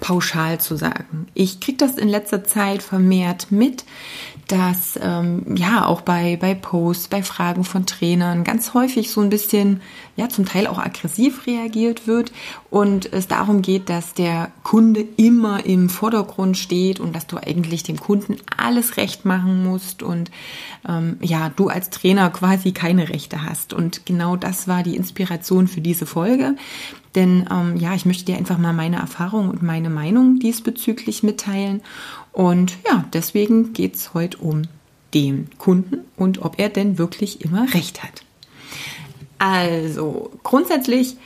pauschal zu sagen. Ich kriege das in letzter Zeit vermehrt mit, dass ähm, ja auch bei, bei Posts, bei Fragen von Trainern ganz häufig so ein bisschen, ja zum Teil auch aggressiv reagiert wird und es darum geht, dass der Kunde immer im Vordergrund steht und dass du eigentlich dem Kunden alles recht machen musst und ähm, ja, du als Trainer quasi keine Rechte hast. Und genau das war die Inspiration für diese Folge. Denn ähm, ja, ich möchte dir einfach mal meine Erfahrung und meine Meinung diesbezüglich mitteilen. Und ja, deswegen geht es heute um den Kunden und ob er denn wirklich immer recht hat. Also, grundsätzlich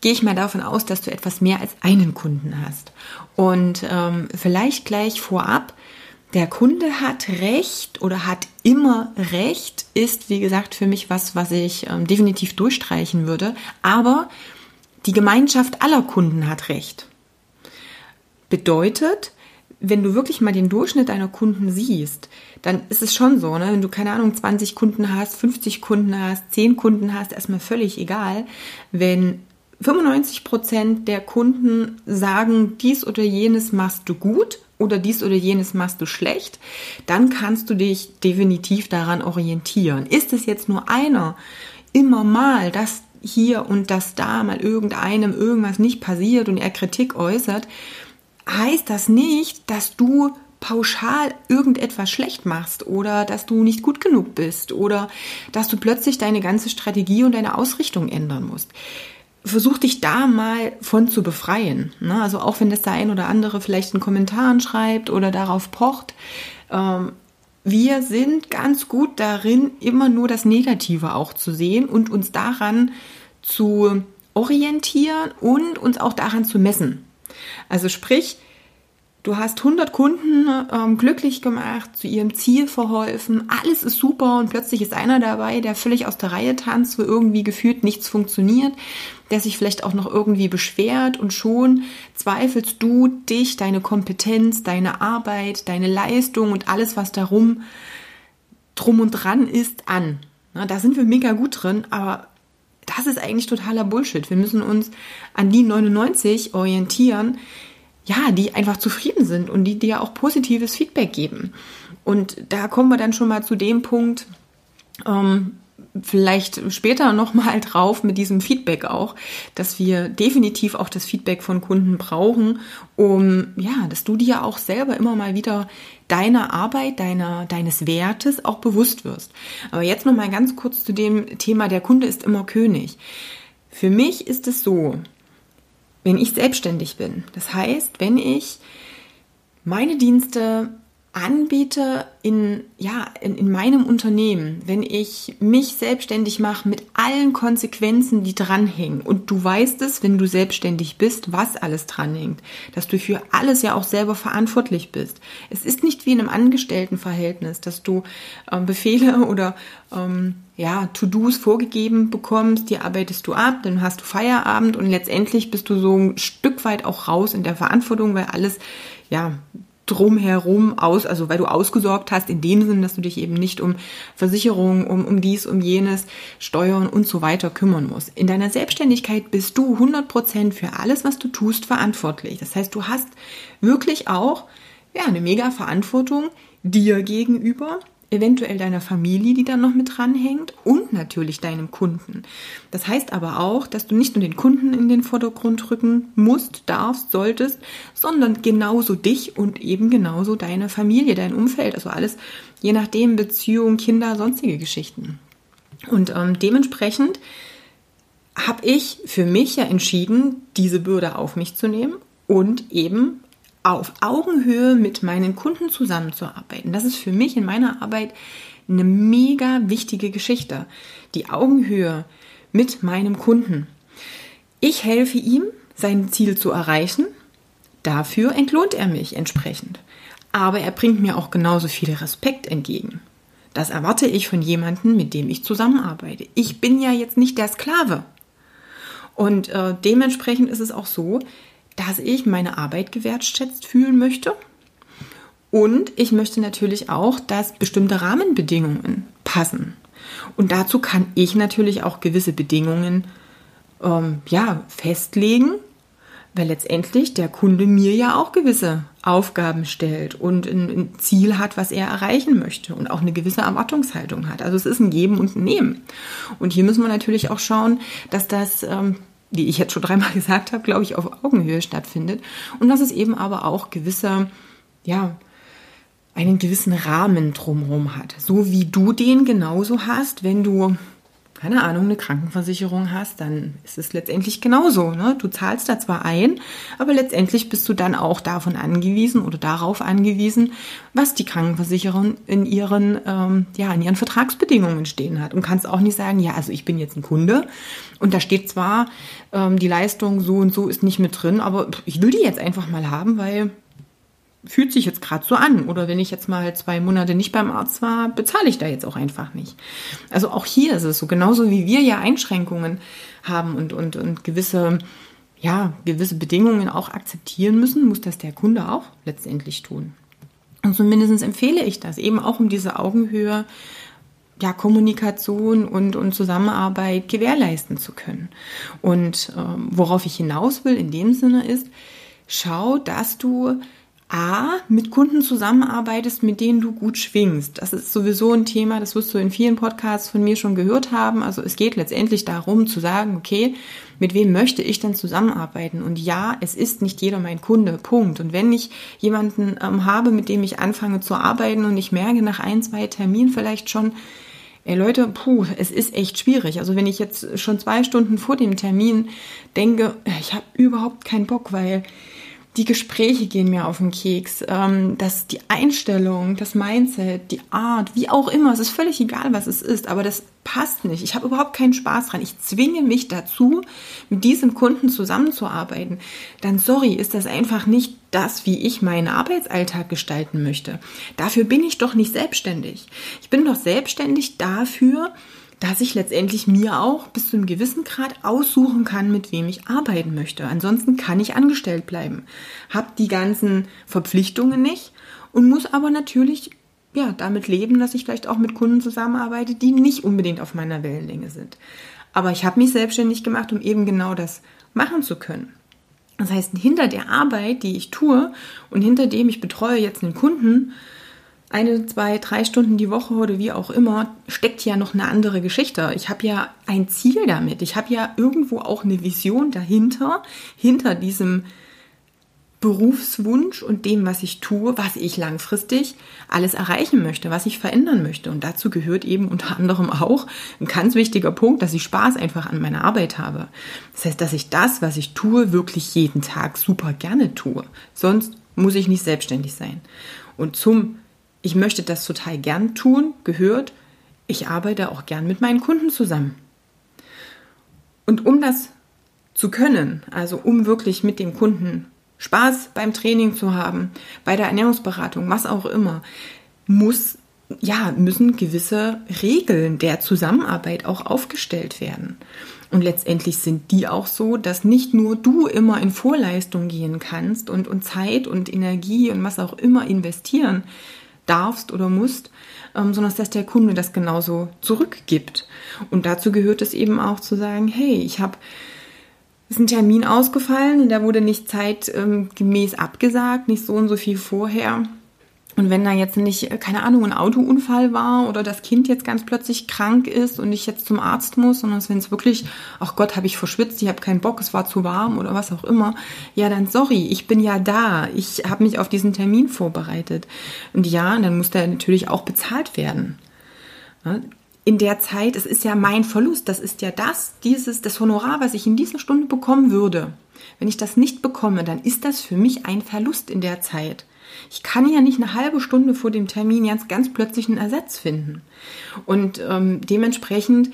gehe ich mal davon aus, dass du etwas mehr als einen Kunden hast. Und ähm, vielleicht gleich vorab, der Kunde hat Recht oder hat immer Recht, ist wie gesagt für mich was, was ich ähm, definitiv durchstreichen würde. Aber die Gemeinschaft aller Kunden hat Recht. Bedeutet, wenn du wirklich mal den Durchschnitt deiner Kunden siehst, dann ist es schon so, ne? wenn du keine Ahnung 20 Kunden hast, 50 Kunden hast, 10 Kunden hast, erstmal völlig egal. Wenn 95 Prozent der Kunden sagen, dies oder jenes machst du gut oder dies oder jenes machst du schlecht, dann kannst du dich definitiv daran orientieren. Ist es jetzt nur einer immer mal, dass hier und dass da mal irgendeinem irgendwas nicht passiert und er Kritik äußert, heißt das nicht, dass du pauschal irgendetwas schlecht machst oder dass du nicht gut genug bist oder dass du plötzlich deine ganze Strategie und deine Ausrichtung ändern musst. Versuch dich da mal von zu befreien. Ne? Also auch wenn das der ein oder andere vielleicht in Kommentaren schreibt oder darauf pocht. Ähm, wir sind ganz gut darin, immer nur das Negative auch zu sehen und uns daran zu orientieren und uns auch daran zu messen. Also sprich, du hast 100 Kunden ähm, glücklich gemacht, zu ihrem Ziel verholfen, alles ist super und plötzlich ist einer dabei, der völlig aus der Reihe tanzt, wo irgendwie gefühlt nichts funktioniert, der sich vielleicht auch noch irgendwie beschwert und schon zweifelst du dich, deine Kompetenz, deine Arbeit, deine Leistung und alles, was darum drum und dran ist, an. Da sind wir mega gut drin, aber das ist eigentlich totaler Bullshit. Wir müssen uns an die 99 orientieren, ja, die einfach zufrieden sind und die dir auch positives Feedback geben. Und da kommen wir dann schon mal zu dem Punkt, ähm, vielleicht später nochmal drauf mit diesem Feedback auch, dass wir definitiv auch das Feedback von Kunden brauchen, um, ja, dass du dir auch selber immer mal wieder deiner Arbeit, deiner, deines Wertes auch bewusst wirst. Aber jetzt nochmal ganz kurz zu dem Thema, der Kunde ist immer König. Für mich ist es so, wenn ich selbstständig bin, das heißt, wenn ich meine Dienste anbiete in, ja, in, in meinem Unternehmen, wenn ich mich selbstständig mache mit allen Konsequenzen, die dranhängen, und du weißt es, wenn du selbstständig bist, was alles dranhängt, dass du für alles ja auch selber verantwortlich bist. Es ist nicht wie in einem Angestelltenverhältnis, dass du ähm, Befehle oder ähm, ja, To-Dos vorgegeben bekommst, die arbeitest du ab, dann hast du Feierabend und letztendlich bist du so ein Stück weit auch raus in der Verantwortung, weil alles ja drumherum aus, also weil du ausgesorgt hast, in dem Sinn, dass du dich eben nicht um Versicherungen, um, um dies, um jenes, Steuern und so weiter kümmern musst. In deiner Selbstständigkeit bist du 100% für alles, was du tust, verantwortlich. Das heißt, du hast wirklich auch ja, eine mega Verantwortung dir gegenüber eventuell deiner Familie, die dann noch mit dranhängt und natürlich deinem Kunden. Das heißt aber auch, dass du nicht nur den Kunden in den Vordergrund rücken musst, darfst, solltest, sondern genauso dich und eben genauso deine Familie, dein Umfeld, also alles, je nachdem Beziehung, Kinder, sonstige Geschichten. Und ähm, dementsprechend habe ich für mich ja entschieden, diese Bürde auf mich zu nehmen und eben auf Augenhöhe mit meinen Kunden zusammenzuarbeiten. Das ist für mich in meiner Arbeit eine mega wichtige Geschichte. Die Augenhöhe mit meinem Kunden. Ich helfe ihm, sein Ziel zu erreichen. Dafür entlohnt er mich entsprechend. aber er bringt mir auch genauso viel Respekt entgegen. Das erwarte ich von jemandem, mit dem ich zusammenarbeite. Ich bin ja jetzt nicht der Sklave. Und äh, dementsprechend ist es auch so, dass ich meine Arbeit gewertschätzt fühlen möchte. Und ich möchte natürlich auch, dass bestimmte Rahmenbedingungen passen. Und dazu kann ich natürlich auch gewisse Bedingungen ähm, ja, festlegen, weil letztendlich der Kunde mir ja auch gewisse Aufgaben stellt und ein, Ziel hat, was er erreichen möchte und auch eine gewisse Erwartungshaltung hat. Also es ist ein Geben und ein Nehmen. Und hier müssen wir natürlich auch schauen, dass das, ähm, wie ich jetzt schon dreimal gesagt habe, glaube ich, auf Augenhöhe stattfindet und dass es eben aber auch gewisse, ja, einen gewissen Rahmen drumherum hat. So wie du den genauso hast, wenn du keine Ahnung, eine Krankenversicherung hast, dann ist es letztendlich genauso. Ne? Du zahlst da zwar ein, aber letztendlich bist du dann auch davon angewiesen oder darauf angewiesen, was die Krankenversicherung in ihren, ähm, ja, in ihren Vertragsbedingungen stehen hat. Und kannst auch nicht sagen, ja, also ich bin jetzt ein Kunde und da steht zwar, ähm, die Leistung so und so ist nicht mit drin, aber ich will die jetzt einfach mal haben, weil fühlt sich jetzt gerade so an. Oder wenn ich jetzt mal zwei Monate nicht beim Arzt war, bezahle ich da jetzt auch einfach nicht. Also auch hier ist es so, genauso wie wir ja Einschränkungen haben und, und, und gewisse, ja, gewisse Bedingungen auch akzeptieren müssen, muss das der Kunde auch letztendlich tun. Und zumindest empfehle ich das, eben auch um diese Augenhöhe, ja, Kommunikation und, und Zusammenarbeit gewährleisten zu können. Und ähm, worauf ich hinaus will in dem Sinne ist, schau, dass du A, mit Kunden zusammenarbeitest, mit denen du gut schwingst. Das ist sowieso ein Thema, das wirst du in vielen Podcasts von mir schon gehört haben. Also es geht letztendlich darum zu sagen, okay, mit wem möchte ich denn zusammenarbeiten? Und ja, es ist nicht jeder mein Kunde, Punkt. Und wenn ich jemanden ähm, habe, mit dem ich anfange zu arbeiten und ich merke nach ein, zwei Terminen vielleicht schon, Ey Leute, puh, es ist echt schwierig. Also wenn ich jetzt schon zwei Stunden vor dem Termin denke, ich habe überhaupt keinen Bock, weil die Gespräche gehen mir auf den Keks, ähm, dass die Einstellung, das Mindset, die Art, wie auch immer, es ist völlig egal, was es ist, aber das passt nicht. Ich habe überhaupt keinen Spaß dran. Ich zwinge mich dazu, mit diesem Kunden zusammenzuarbeiten. Dann sorry, ist das einfach nicht das, wie ich meinen Arbeitsalltag gestalten möchte. Dafür bin ich doch nicht selbstständig. Ich bin doch selbstständig dafür, dass ich letztendlich mir auch bis zu einem gewissen Grad aussuchen kann, mit wem ich arbeiten möchte. Ansonsten kann ich angestellt bleiben, habe die ganzen Verpflichtungen nicht und muss aber natürlich ja damit leben, dass ich vielleicht auch mit Kunden zusammenarbeite, die nicht unbedingt auf meiner Wellenlänge sind. Aber ich habe mich selbstständig gemacht, um eben genau das machen zu können. Das heißt, hinter der Arbeit, die ich tue und hinter dem ich betreue jetzt einen Kunden, eine, zwei, drei Stunden die Woche oder wie auch immer, steckt ja noch eine andere Geschichte. Ich habe ja ein Ziel damit. Ich habe ja irgendwo auch eine Vision dahinter, hinter diesem Berufswunsch und dem, was ich tue, was ich langfristig alles erreichen möchte, was ich verändern möchte. Und dazu gehört eben unter anderem auch ein ganz wichtiger Punkt, dass ich Spaß einfach an meiner Arbeit habe. Das heißt, dass ich das, was ich tue, wirklich jeden Tag super gerne tue. Sonst muss ich nicht selbstständig sein. Und zum ich möchte das total gern tun, gehört, ich arbeite auch gern mit meinen Kunden zusammen. Und um das zu können, also um wirklich mit dem Kunden Spaß beim Training zu haben, bei der Ernährungsberatung, was auch immer, muss ja, müssen gewisse Regeln der Zusammenarbeit auch aufgestellt werden. Und letztendlich sind die auch so, dass nicht nur du immer in Vorleistung gehen kannst und, und Zeit und Energie und was auch immer investieren darfst oder musst, ähm, sondern dass der Kunde das genauso zurückgibt. Und dazu gehört es eben auch zu sagen, hey, ich habe ist ein Termin ausgefallen und der wurde nicht zeitgemäß abgesagt, nicht so und so viel vorher. Und wenn da jetzt nicht, äh, keine Ahnung, ein Autounfall war oder das Kind jetzt ganz plötzlich krank ist und ich jetzt zum Arzt muss, sondern wenn es wirklich, ach Gott, habe ich verschwitzt, ich habe keinen Bock, es war zu warm oder was auch immer, ja dann sorry, ich bin ja da, ich habe mich auf diesen Termin vorbereitet. Und ja, dann muss der natürlich auch bezahlt werden. In der Zeit, es ist ja mein Verlust, das ist ja das, dieses, das Honorar, was ich in dieser Stunde bekommen würde. Wenn ich das nicht bekomme, dann ist das für mich ein Verlust in der Zeit. Ich kann ja nicht eine halbe Stunde vor dem Termin jetzt ganz plötzlich einen Ersatz finden. Und ähm, dementsprechend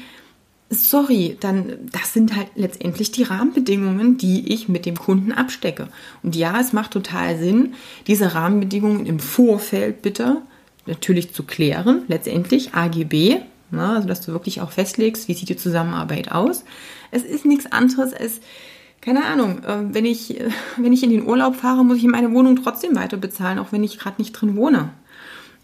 sorry, dann das sind halt letztendlich die Rahmenbedingungen, die ich mit dem Kunden abstecke. Und ja, es macht total Sinn, diese Rahmenbedingungen im Vorfeld bitte natürlich zu klären, letztendlich AGB, ne, also dass du wirklich auch festlegst, wie sieht die Zusammenarbeit aus. Es ist nichts anderes als keine Ahnung, äh, wenn ich, wenn ich in den Urlaub fahre, muss ich meine Wohnung trotzdem weiter bezahlen, auch wenn ich gerade nicht drin wohne.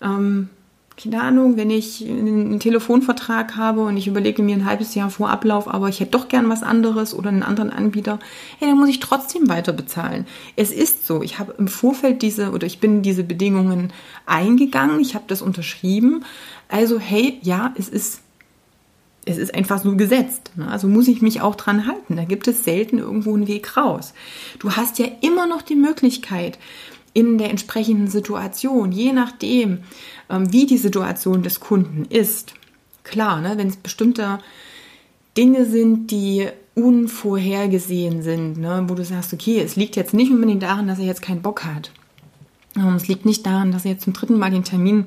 Ähm, keine Ahnung, wenn ich einen Telefonvertrag habe und ich überlege mir ein halbes Jahr vor Ablauf, aber ich hätte doch gern was anderes oder einen anderen Anbieter, hey, dann muss ich trotzdem weiter bezahlen. Es ist so, ich habe im Vorfeld diese oder ich bin diese Bedingungen eingegangen, ich habe das unterschrieben. Also hey, ja, es ist es ist einfach so gesetzt. Ne? Also muss ich mich auch dran halten. Da gibt es selten irgendwo einen Weg raus. Du hast ja immer noch die Möglichkeit, in der entsprechenden Situation, je nachdem, ähm, wie die Situation des Kunden ist. Klar, ne, wenn es bestimmte Dinge sind, die unvorhergesehen sind, ne, wo du sagst, okay, es liegt jetzt nicht unbedingt daran, dass er jetzt keinen Bock hat. Ähm, es liegt nicht daran, dass er jetzt zum dritten Mal den Termin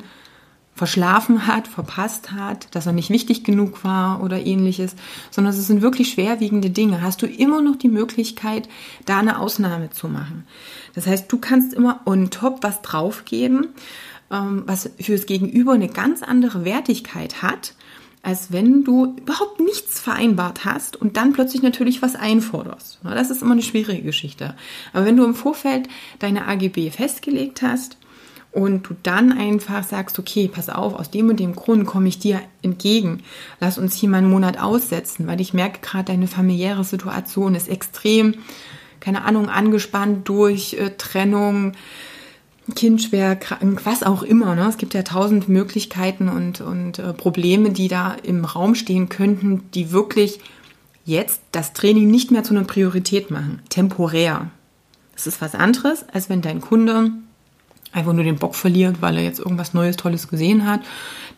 verschlafen hat, verpasst hat, dass er nicht wichtig genug war oder ähnliches, sondern es sind wirklich schwerwiegende Dinge. Hast du immer noch die Möglichkeit, da eine Ausnahme zu machen. Das heißt, du kannst immer on top was draufgeben, ähm, was fürs Gegenüber eine ganz andere Wertigkeit hat, als wenn du überhaupt nichts vereinbart hast und dann plötzlich natürlich was einforderst. Das ist immer eine schwierige Geschichte. Aber wenn du im Vorfeld deine AGB festgelegt hast, und du dann einfach sagst, okay, pass auf, aus dem und dem Grund komme ich dir entgegen. Lass uns hier mal einen Monat aussetzen, weil ich merke gerade, deine familiäre Situation ist extrem, keine Ahnung, angespannt durch äh, Trennung, Kind schwer krank, was auch immer. Ne? Es gibt ja tausend Möglichkeiten und, und äh, Probleme, die da im Raum stehen könnten, die wirklich jetzt das Training nicht mehr zu einer Priorität machen, temporär. Das ist was anderes, als wenn dein Kunde einfach nur den Bock verliert, weil er jetzt irgendwas Neues, Tolles gesehen hat,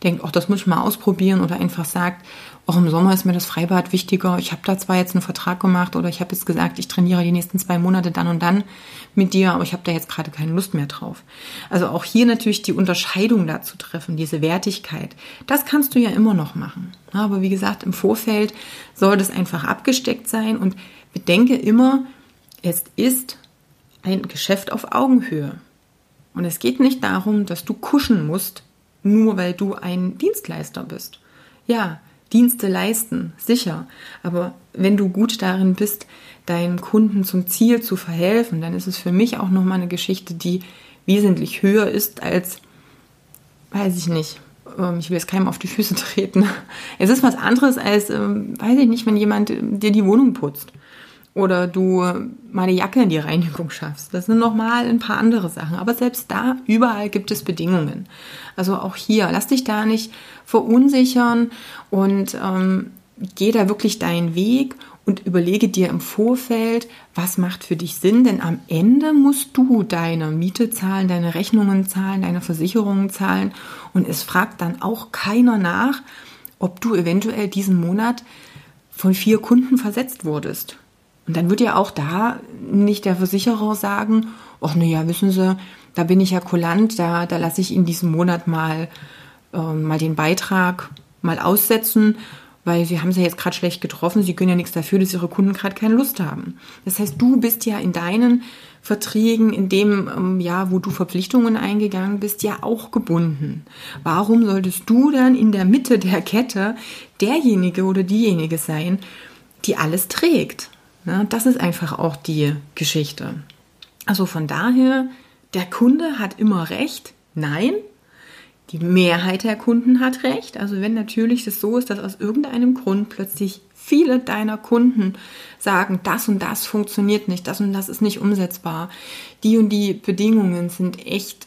denkt, ach, das muss ich mal ausprobieren oder einfach sagt, auch im Sommer ist mir das Freibad wichtiger. Ich habe da zwar jetzt einen Vertrag gemacht oder ich habe jetzt gesagt, ich trainiere die nächsten zwei Monate dann und dann mit dir, aber ich habe da jetzt gerade keine Lust mehr drauf. Also auch hier natürlich die Unterscheidung dazu treffen, diese Wertigkeit. Das kannst du ja immer noch machen. Aber wie gesagt, im Vorfeld soll das einfach abgesteckt sein und bedenke immer, es ist ein Geschäft auf Augenhöhe. Und es geht nicht darum, dass du kuschen musst, nur weil du ein Dienstleister bist. Ja, Dienste leisten, sicher. Aber wenn du gut darin bist, deinen Kunden zum Ziel zu verhelfen, dann ist es für mich auch nochmal eine Geschichte, die wesentlich höher ist als, weiß ich nicht, ähm, ich will jetzt keinem auf die Füße treten. Es ist was anderes als, ähm, weiß ich nicht, wenn jemand dir die Wohnung putzt oder du meine Jacke in die Reinigung schaffst. Das sind nochmal ein paar andere Sachen. Aber selbst da, überall gibt es Bedingungen. Also auch hier, lass dich da nicht verunsichern und ähm, geh da wirklich deinen Weg und überlege dir im Vorfeld, was macht für dich Sinn, denn am Ende musst du deine Miete zahlen, deine Rechnungen zahlen, deine Versicherungen zahlen und es fragt dann auch keiner nach, ob du eventuell diesen Monat von vier Kunden versetzt wurdest. Und dann wird ja auch da nicht der Versicherer sagen, ach naja, wissen Sie, da bin ich ja kulant, da, da lasse ich Ihnen diesen Monat mal, äh, mal den Beitrag mal aussetzen, weil Sie haben es ja jetzt gerade schlecht getroffen, Sie können ja nichts dafür, dass Ihre Kunden gerade keine Lust haben. Das heißt, du bist ja in deinen Verträgen, in dem ähm, Jahr, wo du Verpflichtungen eingegangen bist, ja auch gebunden. Warum solltest du dann in der Mitte der Kette derjenige oder diejenige sein, die alles trägt? Ja, das ist einfach auch die Geschichte. Also von daher, der Kunde hat immer recht. Nein, die Mehrheit der Kunden hat recht. Also wenn natürlich es so ist, dass aus irgendeinem Grund plötzlich viele deiner Kunden sagen, das und das funktioniert nicht, das und das ist nicht umsetzbar, die und die Bedingungen sind echt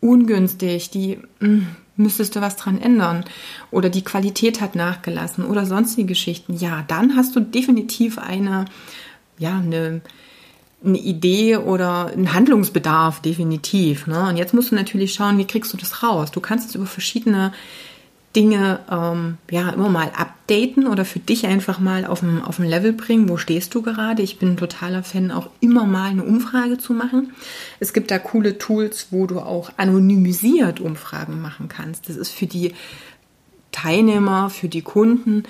ungünstig, die hm, müsstest du was dran ändern oder die Qualität hat nachgelassen oder sonstige Geschichten, ja, dann hast du definitiv eine, ja, eine, eine Idee oder einen Handlungsbedarf, definitiv. Ne? Und jetzt musst du natürlich schauen, wie kriegst du das raus? Du kannst es über verschiedene Dinge ähm, ja immer mal updaten oder für dich einfach mal auf ein, auf ein Level bringen. Wo stehst du gerade? Ich bin ein totaler Fan, auch immer mal eine Umfrage zu machen. Es gibt da coole Tools, wo du auch anonymisiert Umfragen machen kannst. Das ist für die Teilnehmer, für die Kunden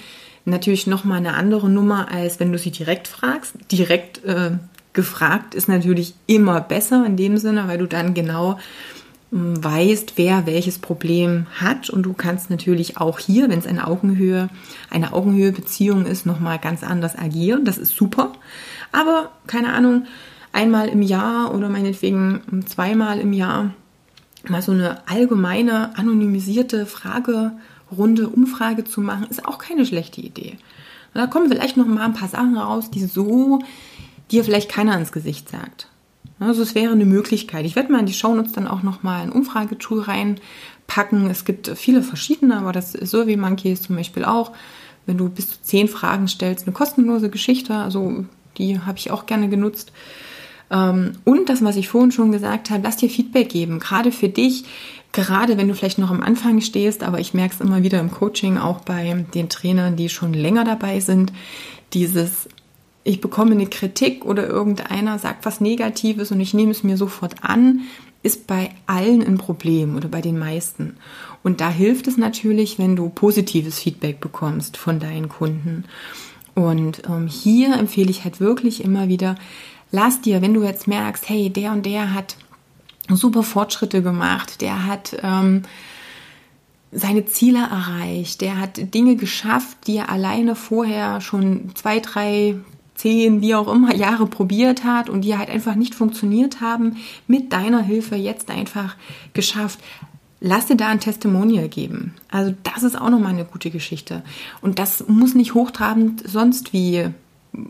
Natürlich nochmal eine andere Nummer, als wenn du sie direkt fragst. Direkt äh, gefragt ist natürlich immer besser in dem Sinne, weil du dann genau weißt, wer welches Problem hat und du kannst natürlich auch hier, wenn es eine Augenhöhe, eine Augenhöhe-Beziehung ist, nochmal ganz anders agieren. Das ist super. Aber keine Ahnung, einmal im Jahr oder meinetwegen zweimal im Jahr mal so eine allgemeine anonymisierte Fragerunde, Umfrage zu machen, ist auch keine schlechte Idee. Da kommen vielleicht noch mal ein paar Sachen raus, die so dir vielleicht keiner ins Gesicht sagt. Also es wäre eine Möglichkeit. Ich werde mal in die Shownotes dann auch noch mal ein Umfragetool reinpacken. Es gibt viele verschiedene, aber das Survey Monkey ist zum Beispiel auch, wenn du bis zu zehn Fragen stellst, eine kostenlose Geschichte. Also die habe ich auch gerne genutzt. Ähm, und das, was ich vorhin schon gesagt habe, lass dir Feedback geben, gerade für dich, gerade wenn du vielleicht noch am Anfang stehst, aber ich merke es immer wieder im Coaching, auch bei den Trainern, die schon länger dabei sind, dieses, ich bekomme eine Kritik oder irgendeiner sagt was Negatives und ich nehme es mir sofort an, ist bei allen ein Problem oder bei den meisten. Und da hilft es natürlich, wenn du positives Feedback bekommst von deinen Kunden. Und ähm, hier empfehle ich halt wirklich immer wieder, lass dir, wenn du jetzt merkst, hey, der und der hat super Fortschritte gemacht, der hat ähm, seine Ziele erreicht, der hat Dinge geschafft, die er alleine vorher schon zwei, drei, zehn, wie auch immer Jahre probiert hat und die halt einfach nicht funktioniert haben, mit deiner Hilfe jetzt einfach geschafft. Lass dir da ein Testimonial geben. Also das ist auch nochmal eine gute Geschichte. Und das muss nicht hochtrabend sonst wie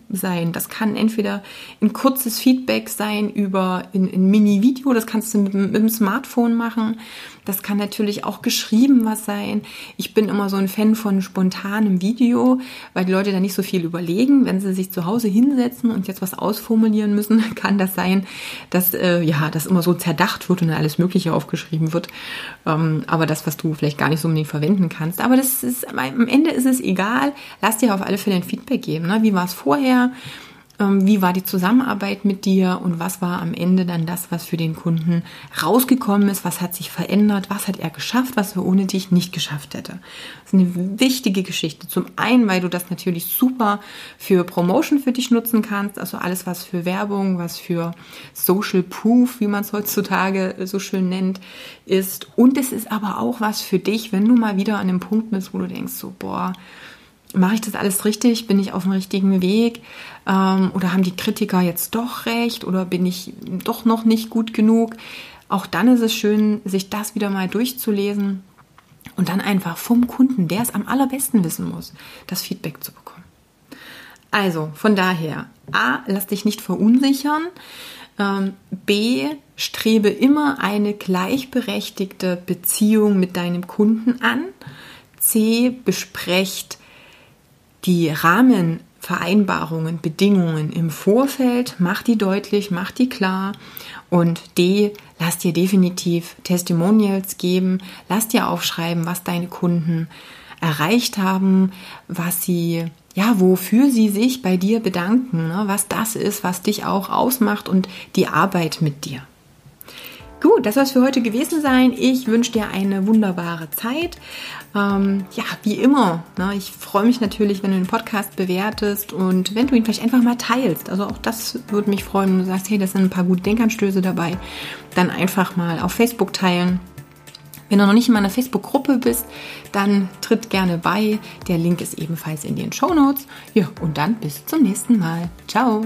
sein. Das kann entweder ein kurzes Feedback sein über ein, ein Mini-Video, das kannst du mit, mit, dem Smartphone machen. Das kann natürlich auch geschrieben was sein. Ich bin immer so ein Fan von spontanem Video, weil die Leute da nicht so viel überlegen. Wenn sie sich zu Hause hinsetzen und jetzt was ausformulieren müssen, kann das sein, dass äh, ja das immer so zerdacht wird und alles Mögliche aufgeschrieben wird. Ähm, aber das, was du vielleicht gar nicht so unbedingt verwenden kannst. Aber das ist am Ende ist es egal. Lass dir auf alle Fälle ein Feedback geben. Ne? Wie war es vorher? Ähm, wie war die Zusammenarbeit mit dir und was war am Ende dann das, was für den Kunden rausgekommen ist, was hat sich verändert, was hat er geschafft, was er ohne dich nicht geschafft hätte. Das ist eine wichtige Geschichte. Zum einen, weil du das natürlich super für Promotion für dich nutzen kannst, also alles, was für Werbung, was für Social Proof, wie man es heutzutage so schön nennt, ist. Und es ist aber auch was für dich, wenn du mal wieder an dem Punkt bist, wo du denkst, so, boah, mache ich das alles richtig? Bin ich auf dem richtigen Weg? Ähm, oder haben die Kritiker jetzt doch recht? Oder bin ich doch noch nicht gut genug? Auch dann ist es schön, sich das wieder mal durchzulesen und dann einfach vom Kunden, der es am allerbesten wissen muss, das Feedback zu bekommen. Also von daher, A, lass dich nicht verunsichern. Ähm, B, strebe immer eine gleichberechtigte Beziehung mit deinem Kunden an. C, besprecht die Rahmenvereinbarungen, Bedingungen im Vorfeld, mach die deutlich, mach die klar. Und D, lass dir definitiv Testimonials geben, lass dir aufschreiben, was deine Kunden erreicht haben, was sie, ja, wofür sie sich bei dir bedanken, ne? was das ist, was dich auch ausmacht und die Arbeit mit dir. Gut, das soll es für heute gewesen sein. Ich wünsche dir eine wunderbare Zeit. Ähm, ja, wie immer. Ne, ich freue mich natürlich, wenn du den Podcast bewertest und wenn du ihn vielleicht einfach mal teilst. Also auch das würde mich freuen, wenn du sagst, hey, das sind ein paar gute Denkanstöße dabei. Dann einfach mal auf Facebook teilen. Wenn du noch nicht in meiner Facebook-Gruppe bist, dann tritt gerne bei. Der Link ist ebenfalls in den Show Notes. Ja, und dann bis zum nächsten Mal. Ciao.